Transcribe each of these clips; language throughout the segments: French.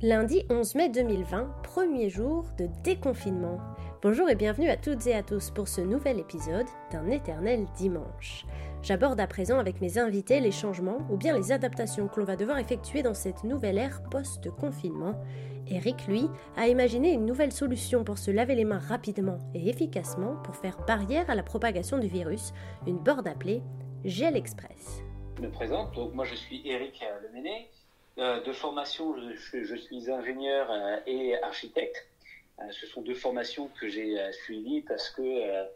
Lundi 11 mai 2020, premier jour de déconfinement. Bonjour et bienvenue à toutes et à tous pour ce nouvel épisode d'un éternel dimanche. J'aborde à présent avec mes invités les changements ou bien les adaptations que l'on va devoir effectuer dans cette nouvelle ère post-confinement. Eric, lui, a imaginé une nouvelle solution pour se laver les mains rapidement et efficacement pour faire barrière à la propagation du virus, une board appelée Gel Express. Je me présente, donc moi je suis Eric Lemenet. Euh, de formation, je, suis ingénieur euh, et architecte. Euh, ce sont deux formations que j'ai suivies parce que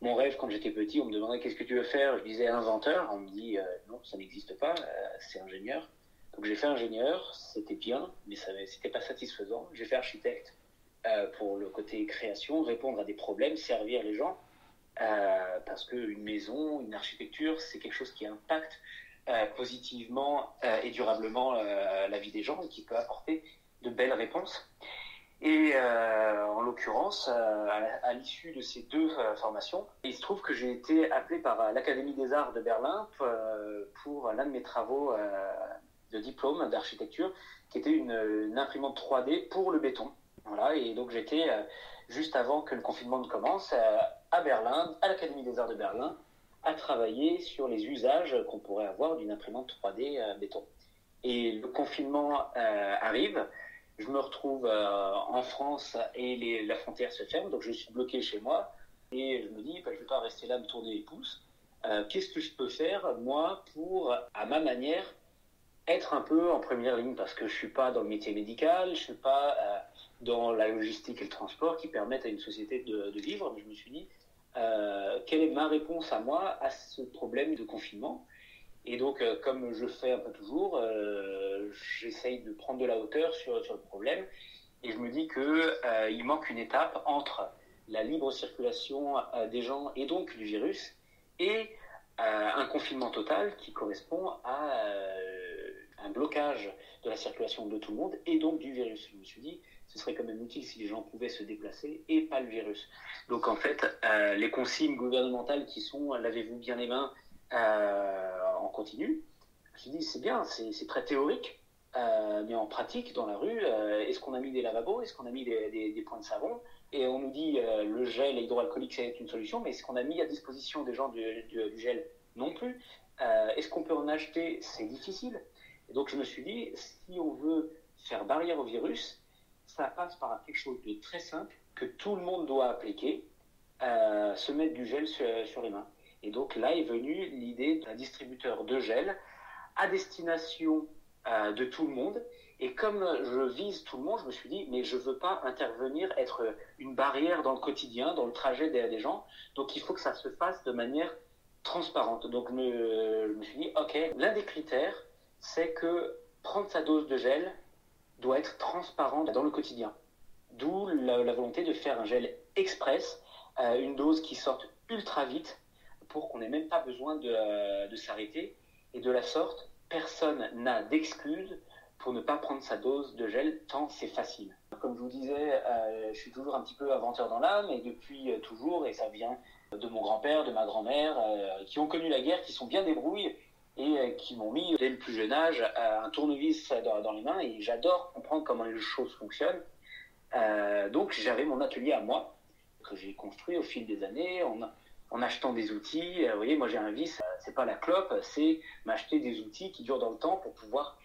mon rêve, quand j'étais petit, on me demandait qu'est-ce que tu veux faire? Je disais inventeur. On me dit non, ça n'existe pas, c'est ingénieur. Donc j'ai fait ingénieur, c'était bien, mais ça c'était pas satisfaisant. J'ai fait architecte pour le côté création, répondre à des problèmes, servir les gens. parce qu'une maison, une architecture, c'est quelque chose qui impacte euh, positivement euh, et durablement euh, la vie des gens et qui peut apporter de belles réponses. Et en l'occurrence, à, l'issue de ces deux formations, il se trouve que j'ai été appelé par l'Académie des Arts de Berlin pour, l'un de mes travaux de diplôme d'architecture, qui était une, une, imprimante 3D pour le béton. Voilà, et donc j'étais juste avant que le confinement ne commence à Berlin, à l'Académie des Arts de Berlin, à travailler sur les usages qu'on pourrait avoir d'une imprimante 3D euh, béton. Et le confinement euh, arrive, je me retrouve euh, en France et la frontière se ferme, donc je suis bloqué chez moi et je me dis, bah, je ne vais pas rester là me tourner les pouces. Qu'est-ce que je peux faire, moi, pour, à ma manière, être un peu en première ligne? Parce que je suis pas dans le métier médical, je suis pas dans la logistique et le transport qui permettent à une société de, de vivre. Mais je me suis dit, euh, quelle est ma réponse à moi à ce problème de confinement? Et donc, euh, comme je fais un peu toujours, euh, j'essaye de prendre de la hauteur sur, sur le problème. Et je me dis que il manque une étape entre la libre circulation des gens et donc du virus et un confinement total qui correspond à un blocage de la circulation de tout le monde et donc du virus. Je me suis dit, ce serait quand même utile si les gens pouvaient se déplacer et pas le virus. Donc en fait, euh, les consignes gouvernementales qui sont lavez-vous bien les mains euh, en continu, je me dis c'est bien, c'est très théorique, euh, mais en pratique, dans la rue, est-ce qu'on a mis des lavabos, est-ce qu'on a mis des, points de savon? Et on nous dit le gel hydroalcoolique c'est une solution, mais est-ce qu'on a mis à disposition des gens du, gel? Non plus. est-ce qu'on peut en acheter? C'est difficile. Et donc je me suis dit, si on veut faire barrière au virus, ça passe par quelque chose de très simple que tout le monde doit appliquer, euh, se mettre du gel sur, les mains. Et donc là est venue l'idée d'un distributeur de gel à destination euh, de tout le monde. Et comme je vise tout le monde, je me suis dit, mais je ne veux pas intervenir, être une barrière dans le quotidien, dans le trajet des, des gens. Donc il faut que ça se fasse de manière transparente. Donc je me suis dit, ok, l'un des critères, c'est que prendre sa dose de gel, doit être transparent dans le quotidien. D'où la, volonté de faire un gel express, euh, une dose qui sorte ultra vite pour qu'on n'ait même pas besoin de, euh, de s'arrêter. Et de la sorte, personne n'a d'excuse pour ne pas prendre sa dose de gel tant c'est facile. Comme je vous disais, euh, je suis toujours un petit peu inventeur dans l'âme et depuis toujours, et ça vient de mon grand-père, de ma grand-mère, qui ont connu la guerre, qui sont bien débrouillés et euh, qui m'ont mis dès le plus jeune âge un tournevis dans, les mains et j'adore comprendre comment les choses fonctionnent. Euh, donc j'avais mon atelier à moi que j'ai construit au fil des années en, achetant des outils. Euh, vous voyez, moi j'ai un vice, c'est pas la clope, c'est m'acheter des outils qui durent dans le temps pour pouvoir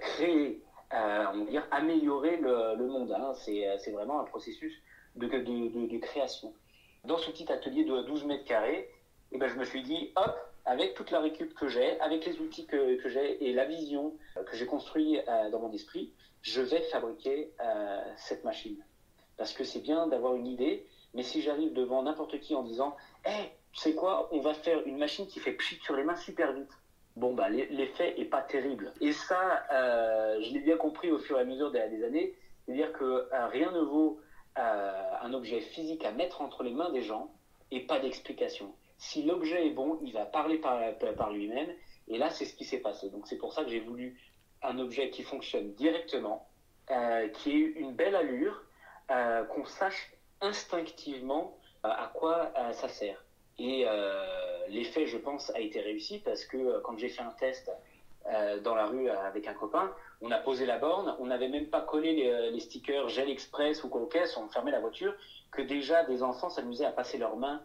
créer, on va dire améliorer le, monde. Hein. C'est vraiment un processus de, création. Dans ce petit atelier de 12 mètres carrés, eh ben, je me suis dit, hop, avec toute la récup que j'ai, avec les outils que, j'ai et la vision que j'ai construite euh, dans mon esprit, je vais fabriquer euh, cette machine. Parce que c'est bien d'avoir une idée, mais si j'arrive devant n'importe qui en disant Hé, hey, tu sais quoi, on va faire une machine qui fait pchit sur les mains super vite. Bon, bah, l'effet est pas terrible. Et ça, euh, je l'ai bien compris au fur et à mesure des années. C'est-à-dire que rien ne vaut un objet physique à mettre entre les mains des gens et pas d'explication si l'objet est bon, il va parler par, par lui-même. Et là, c'est ce qui s'est passé. Donc c'est pour ça que j'ai voulu un objet qui fonctionne directement, euh, qui ait une belle allure, euh, qu'on sache instinctivement euh, à quoi ça sert. Et l'effet, je pense, a été réussi parce que quand j'ai fait un test dans la rue avec un copain, On a posé la borne, on n'avait même pas collé les, stickers Gel Express ou Cocaisse, on fermait la voiture, que déjà des enfants s'amusaient à passer leurs mains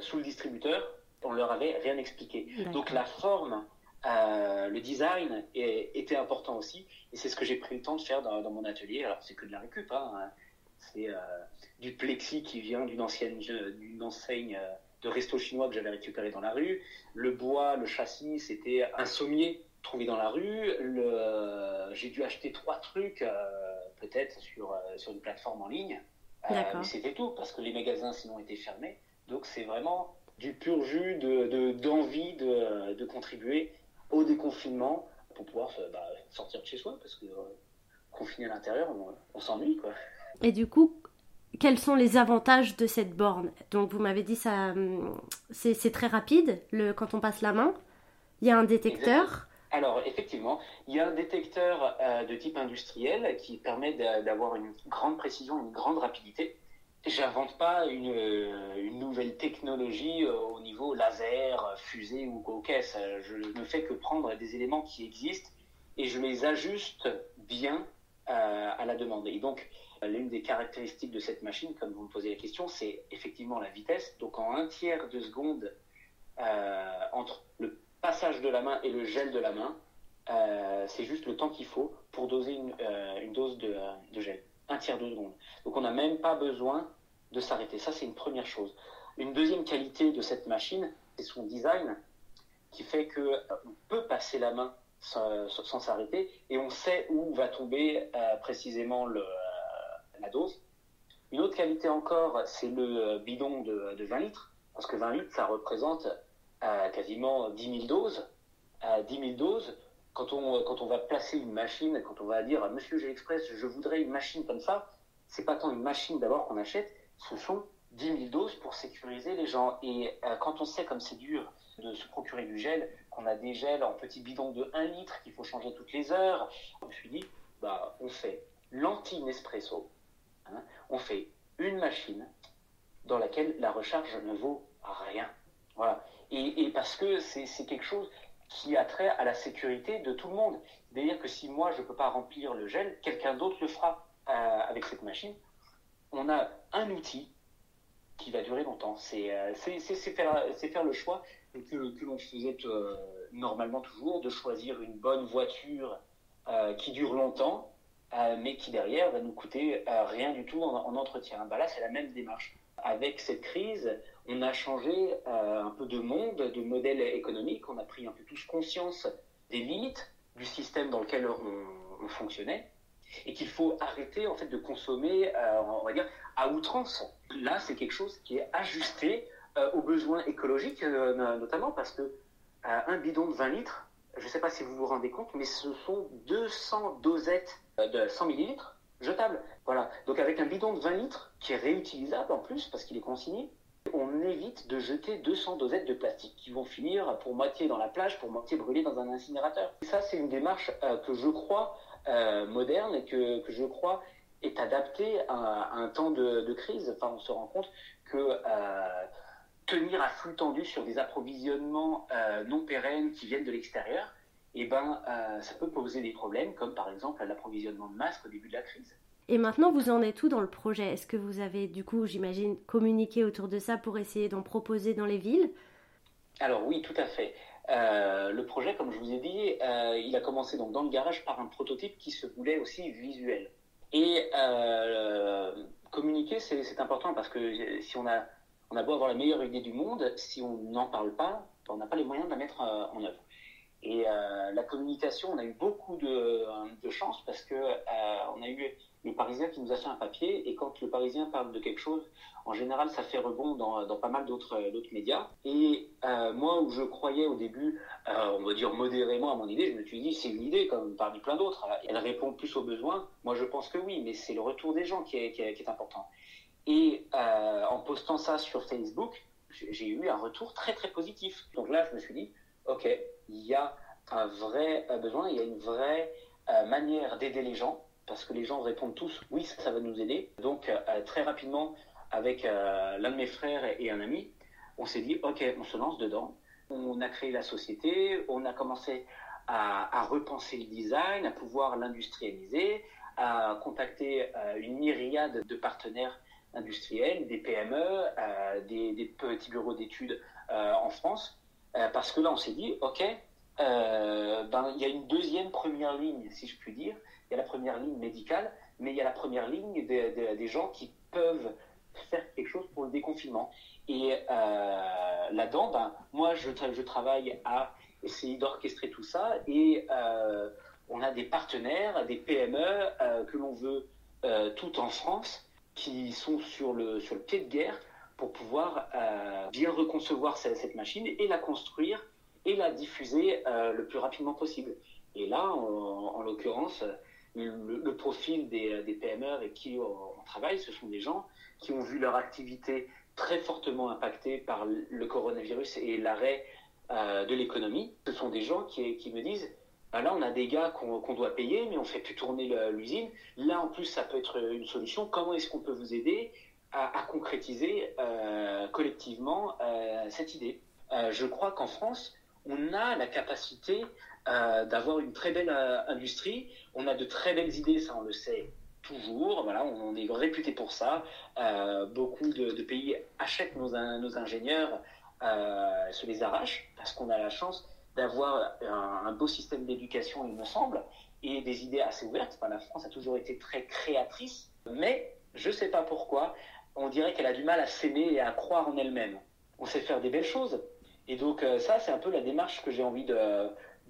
sous le distributeur. On leur avait rien expliqué. Donc la forme, le design était important aussi, et c'est ce que j'ai pris le temps de faire dans, mon atelier. Alors c'est que de la récup, hein. c'est du plexi qui vient d'une ancienne, d'une enseigne de resto chinois que j'avais récupéré dans la rue. Le bois, le châssis, c'était un sommier trouvé dans la rue. J'ai dû acheter trois trucs, euh, peut-être sur, euh, sur une plateforme en ligne. Euh, mais c'était tout, parce que les magasins sinon étaient fermés. Donc c'est vraiment du pur jus d'envie de, de, contribuer au déconfinement pour pouvoir bah, sortir de chez soi, parce que confiné à l'intérieur, on, on s'ennuie. quoi. Et du coup, quels sont les avantages de cette borne? Donc vous m'avez dit ça, hum, c'est très rapide le, quand on passe la main. Il y a un détecteur. Alors effectivement, il y a un détecteur euh, de type industriel qui permet d'avoir une grande précision, une grande rapidité. J'invente pas une, une, nouvelle technologie euh, au niveau laser, fusée ou caisse. Je ne fais que prendre des éléments qui existent et je les ajuste bien euh, à la demande. Et donc L'une des caractéristiques de cette machine, comme vous me posez la question, c'est effectivement la vitesse. Donc en un tiers de seconde euh, entre le passage de la main et le gel de la main, euh, c'est juste le temps qu'il faut pour doser une, euh, dose de, gel. Un tiers de seconde. Donc on n'a même pas besoin de s'arrêter. Ça, c'est une première chose. Une deuxième qualité de cette machine, c'est son design qui fait qu'on peut passer la main sans s'arrêter et on sait où va tomber précisément le, la dose. Une autre qualité encore, c'est le bidon de, 20 litres, parce que 20 litres, ça représente euh, quasiment 10 000 doses. 10 000 doses, quand on, va placer une machine, quand on va dire Monsieur G Express, je voudrais une machine comme ça, c'est pas tant une machine d'abord qu'on achète, ce sont 10 000 doses pour sécuriser les gens. Et euh, quand on sait comme c'est dur de se procurer du gel, qu'on a des gels en petits bidons de 1 litre qu'il faut changer toutes les heures, je me suis dit, bah, on fait l'anti-Nespresso, Hein, on fait une machine dans laquelle la recharge ne vaut rien. Voilà. Et, parce que c'est quelque chose qui a trait à la sécurité de tout le monde. C'est-à-dire que si moi je ne peux pas remplir le gel, quelqu'un d'autre le fera euh, avec cette machine. On a un outil qui va durer longtemps. C'est euh, faire, le choix que, que l'on faisait euh, normalement toujours, de choisir une bonne voiture qui dure longtemps mais qui derrière va nous coûter rien du tout en, entretien. Bah là, c'est la même démarche. Avec cette crise, on a changé euh, un peu de monde, de modèle économique, on a pris un peu tous conscience des limites du système dans lequel on, fonctionnait et qu'il faut arrêter en fait de consommer, on va dire, à outrance. Là, c'est quelque chose qui est ajusté aux besoins écologiques, notamment parce que un bidon de 20 litres, je ne sais pas si vous vous rendez compte, mais ce sont 200 dosettes euh, de 100 millilitres jetables. Voilà. Donc avec un bidon de 20 litres qui est réutilisable en plus parce qu'il est consigné, on évite de jeter 200 dosettes de plastique qui vont finir pour moitié dans la plage, pour moitié brûlées dans un incinérateur. Et ça, c'est une démarche euh, que je crois euh, moderne et que, je crois est adaptée à, un temps de, crise. Enfin, on se rend compte que tenir à flux tendu sur des approvisionnements non pérennes qui viennent de l'extérieur, eh ben, euh, ça peut poser des problèmes, comme par exemple l'approvisionnement de masques au début de la crise. Et maintenant, vous en êtes où dans le projet? Est-ce que vous avez, du coup, j'imagine, communiqué autour de ça pour essayer d'en proposer dans les villes? Alors oui, tout à fait. Euh, le projet, comme je vous ai dit, euh, il a commencé donc dans le garage par un prototype qui se voulait aussi visuel. Et communiquer, c'est important parce que si on a, beau avoir la meilleure idée du monde, si on n'en parle pas, on n'a pas les moyens de la mettre en œuvre. Et euh, la communication, on a eu beaucoup de, de chance parce que euh, on a eu le Parisien qui nous a fait un papier et quand le Parisien parle de quelque chose, en général, ça fait rebond dans, dans pas mal d'autres médias. Et euh, moi, où je croyais au début, on va dire modérément à mon idée, je me suis dit c'est une idée comme parmi plein d'autres. Elle répond plus aux besoins. Moi, je pense que oui, mais c'est le retour des gens qui est, qui est, important. Et en postant ça sur Facebook, j'ai eu un retour très très positif. Donc là, je me suis dit ok, il y a un vrai euh, besoin, il y a une vraie euh, manière d'aider les gens, parce que les gens répondent tous oui, ça, va nous aider. Donc euh, très rapidement, avec l'un de mes frères et un ami, on s'est dit ok, on se lance dedans. On a créé la société, on a commencé à, repenser le design, à pouvoir l'industrialiser, à contacter une myriade de partenaires industriels, des PME, des, petits bureaux d'études en France, parce que là, on s'est dit, OK, ben, il y a une deuxième première ligne, si je puis dire. Il y a la première ligne médicale, mais il y a la première ligne des, gens qui peuvent faire quelque chose pour le déconfinement. Et euh, là-dedans, ben, moi, je, travaille à essayer d'orchestrer tout ça et euh, on a des partenaires, des PME euh, que l'on veut tout en France qui sont sur le, sur le pied de guerre pour pouvoir bien reconcevoir cette, machine et la construire et la diffuser le plus rapidement possible. Et là, en l'occurrence, le, profil des, des, PME avec qui on, travaille, ce sont des gens qui ont vu leur activité très fortement impactée par le coronavirus et l'arrêt euh, de l'économie. Ce sont des gens qui, me disent bah là, on a des gars qu'on doit payer, mais on fait plus tourner l'usine. Là, en plus, ça peut être une solution. Comment est-ce qu'on peut vous aider à, concrétiser euh, collectivement euh, cette idée? Je crois qu'en France, on a la capacité euh, d'avoir une très belle euh, industrie. On a de très belles idées, ça on le sait toujours. Voilà, on, est réputé pour ça. Euh, beaucoup de, pays achètent nos, nos ingénieurs, se les arrachent parce qu'on a la chance d'avoir un, beau système d'éducation, il me semble, et des idées assez ouvertes. la France a toujours été très créatrice, mais je ne sais pas pourquoi, on dirait qu'elle a du mal à s'aimer et à croire en elle-même. On sait faire des belles choses. Et donc ça, c'est un peu la démarche que j'ai envie de,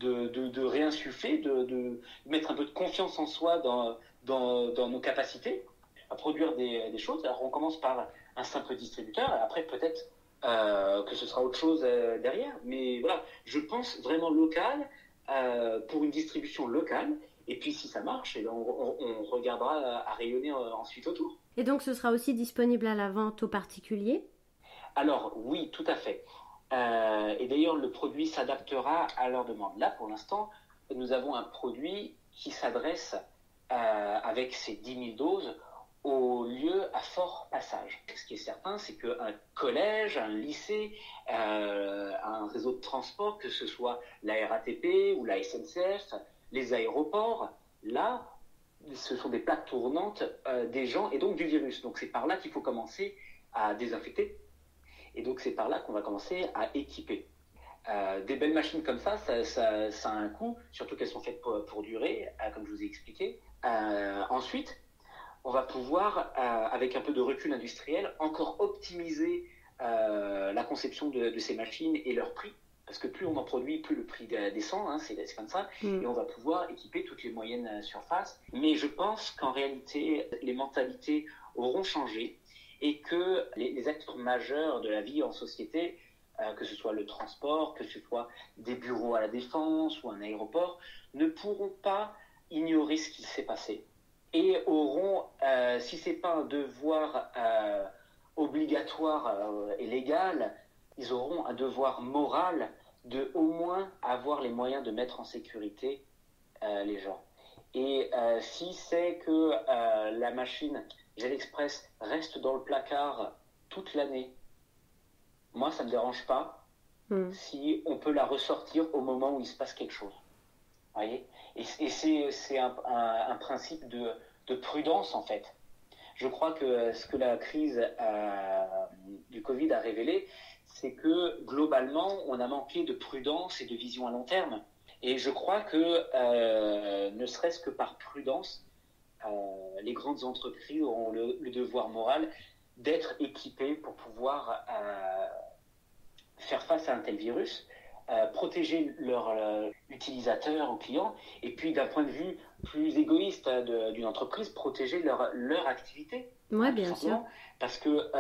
de, de, réinsuffler, de, mettre un peu de confiance en soi dans, dans, nos capacités à produire des, choses. Alors on commence par un simple distributeur, et après peut-être euh, que ce sera autre chose euh, derrière. Mais voilà, je pense vraiment local euh, pour une distribution locale. Et puis si ça marche, et eh ben, on, regardera à, rayonner ensuite autour. Et donc ce sera aussi disponible à la vente aux particuliers? Alors oui, tout à fait. Euh, et d'ailleurs, le produit s'adaptera à leur demande. Là, pour l'instant, nous avons un produit qui s'adresse euh, avec ses 10 000 doses aux lieux à fort passage. Ce qui est certain, c'est qu'un collège, un lycée, euh, un réseau de transport, que ce soit la RATP ou la SNCF, les aéroports, là, ce sont des plaques tournantes des gens et donc du virus. Donc c'est par là qu'il faut commencer à désinfecter et donc c'est par là qu'on va commencer à équiper. Euh, des belles machines comme ça, ça, a un coût, surtout qu'elles sont faites pour, durer, euh, comme je vous ai expliqué. Euh, ensuite, on va pouvoir, avec un peu de recul industriel, encore optimiser la conception de, ces machines et leur prix. Parce que plus on en produit, plus le prix descend, hein, c'est comme ça. Mm. Et on va pouvoir équiper toutes les moyennes surfaces. Mais je pense qu'en réalité, les mentalités auront changé et que les, acteurs majeurs de la vie en société, euh, que ce soit le transport, que ce soit des bureaux à la défense ou un aéroport, ne pourront pas ignorer ce qui s'est passé et auront, euh, si c'est pas un devoir euh, obligatoire et légal, ils auront un devoir moral de au moins avoir les moyens de mettre en sécurité les gens. Et si c'est que la machine Gel Express reste dans le placard toute l'année, moi, ça ne me dérange pas hmm. si on peut la ressortir au moment où il se passe quelque chose. Voyez? Et, c'est un, principe de, prudence, en fait. Je crois que ce que la crise du Covid a révélé, c'est que globalement, on a manqué de prudence et de vision à long terme. Et je crois que, euh, ne serait-ce que par prudence, les grandes entreprises auront le, devoir moral d'être équipées pour pouvoir euh, faire face à un tel virus, euh, protéger leurs utilisateurs ou clients, et puis d'un point de vue plus égoïste d'une entreprise, protéger leur, leur activité. Oui, bien sûr. Parce que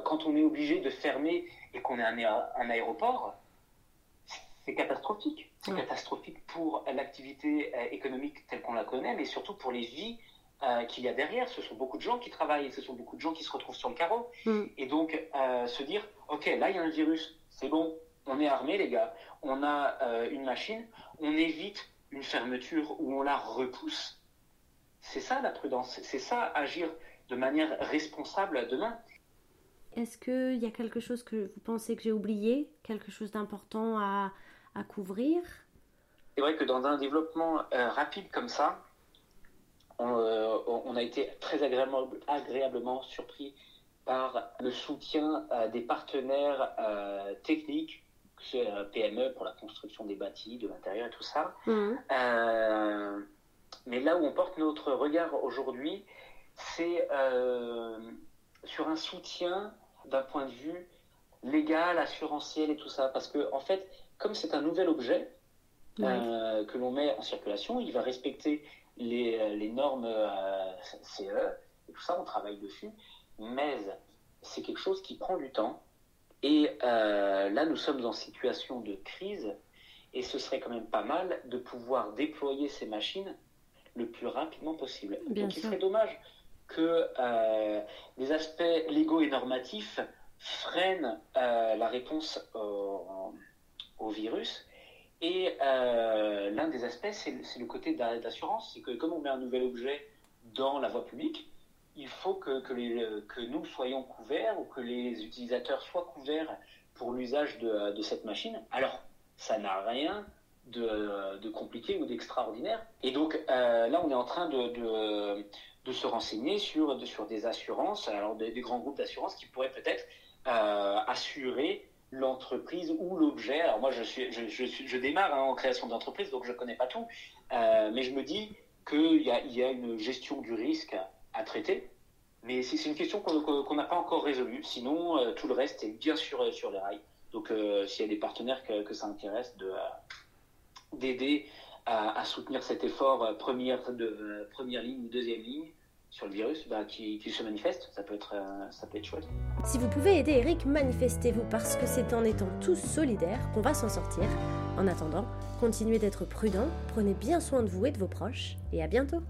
quand on est obligé de fermer et qu'on est un, un aéroport, c'est catastrophique. C'est catastrophique pour l'activité euh, économique telle qu'on la connaît, mais surtout pour les vies euh, qu'il y a derrière. Ce sont beaucoup de gens qui travaillent, ce sont beaucoup de gens qui se retrouvent sur le carreau. Mm. Et donc, euh, se dire, OK, là, il y a un virus, c'est bon, on est armé, les gars, on a une machine, on évite une fermeture ou on la repousse. C'est ça la prudence, c'est ça agir de manière responsable demain. Est-ce qu'il y a quelque chose que vous pensez que j'ai oublié, quelque chose d'important à, à couvrir? C'est vrai que dans un développement rapide comme ça, on, a été très agréablement surpris par le soutien des partenaires techniques, que ce soit PME pour la construction des bâtis, de l'intérieur et tout ça. Mmh. mais là où on porte notre regard aujourd'hui, c'est sur un soutien d'un point de vue légal, assurantiel et tout ça. Parce que, en fait, comme c'est un nouvel objet euh, que l'on met en circulation, il va respecter les, euh, les normes euh, CE et tout ça, on travaille dessus. Mais c'est quelque chose qui prend du temps. Et là, nous sommes en situation de crise et ce serait quand même pas mal de pouvoir déployer ces machines le plus rapidement possible. Donc, il serait dommage que les aspects légaux et normatifs freinent la réponse au, virus et euh, l'un des aspects, c'est le côté d'assurance. C'est que comme on met un nouvel objet dans la voie publique, il faut que, que, nous soyons couverts ou que les utilisateurs soient couverts pour l'usage de, cette machine. Alors, ça n'a rien de, compliqué ou d'extraordinaire. Et donc euh, là, on est en train de, se renseigner sur, sur des assurances, alors des, grands groupes d'assurance qui pourraient peut-être euh, assurer l'entreprise ou l'objet. Alors moi, je, suis, je, je, je démarre hein, en création d'entreprise, donc je ne connais pas tout. Euh, mais je me dis qu'il y a, y a une gestion du risque à traiter. Mais c'est une question qu'on n'a pas encore résolue. Sinon, euh, tout le reste est bien sûr sur les rails. Donc, s'il y a des partenaires que, que ça intéresse d'aider à, soutenir cet effort première, de, première ligne ou deuxième ligne, sur le virus bah, qui, se manifeste. Ça peut, être, euh, ça peut être chouette. Si vous pouvez aider Eric, manifestez-vous parce que c'est en étant tous solidaires qu'on va s'en sortir. En attendant, continuez d'être prudents, prenez bien soin de vous et de vos proches et à bientôt